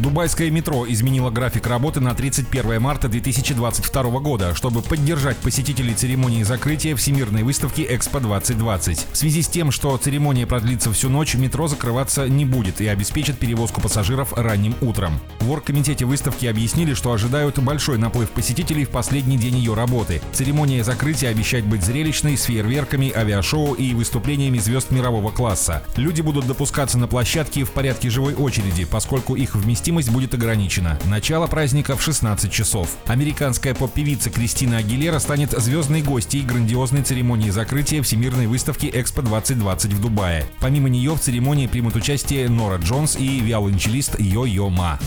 Дубайское метро изменило график работы на 31 марта 2022 года, чтобы поддержать посетителей церемонии закрытия Всемирной выставки Экспо-2020. В связи с тем, что церемония продлится всю ночь, метро закрываться не будет и обеспечит перевозку пассажиров ранним утром. В оргкомитете выставки объяснили, что ожидают большой наплыв посетителей в последний день ее работы. Церемония закрытия обещает быть зрелищной, с фейерверками, авиашоу и выступлениями звезд мирового класса. Люди будут допускаться на площадке в порядке живой очереди, поскольку их вместимость вместимость будет ограничена. Начало праздника в 16 часов. Американская поп-певица Кристина Агилера станет звездной гостьей грандиозной церемонии закрытия Всемирной выставки Экспо 2020 в Дубае. Помимо нее в церемонии примут участие Нора Джонс и виолончелист Йо-Йо Ма.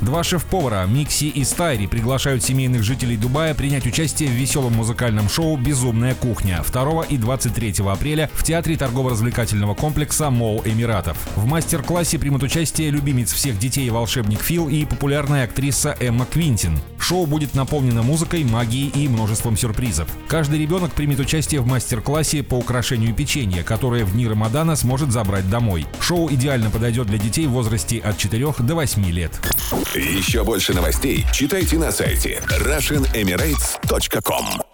Два шеф-повара Микси и Стайри приглашают семейных жителей Дубая принять участие в веселом музыкальном шоу «Безумная кухня» 2 и 23 апреля в Театре торгово-развлекательного комплекса Мол Эмиратов. В мастер-классе примут участие любимец всех детей волшебник Фил и популярная актриса Эмма Квинтин. Шоу будет наполнено музыкой, магией и множеством сюрпризов. Каждый ребенок примет участие в мастер-классе по украшению печенья, которое в дни Рамадана сможет забрать домой. Шоу идеально подойдет для детей в возрасте от 4 до 8 лет. Еще больше новостей читайте на сайте RussianEmirates.com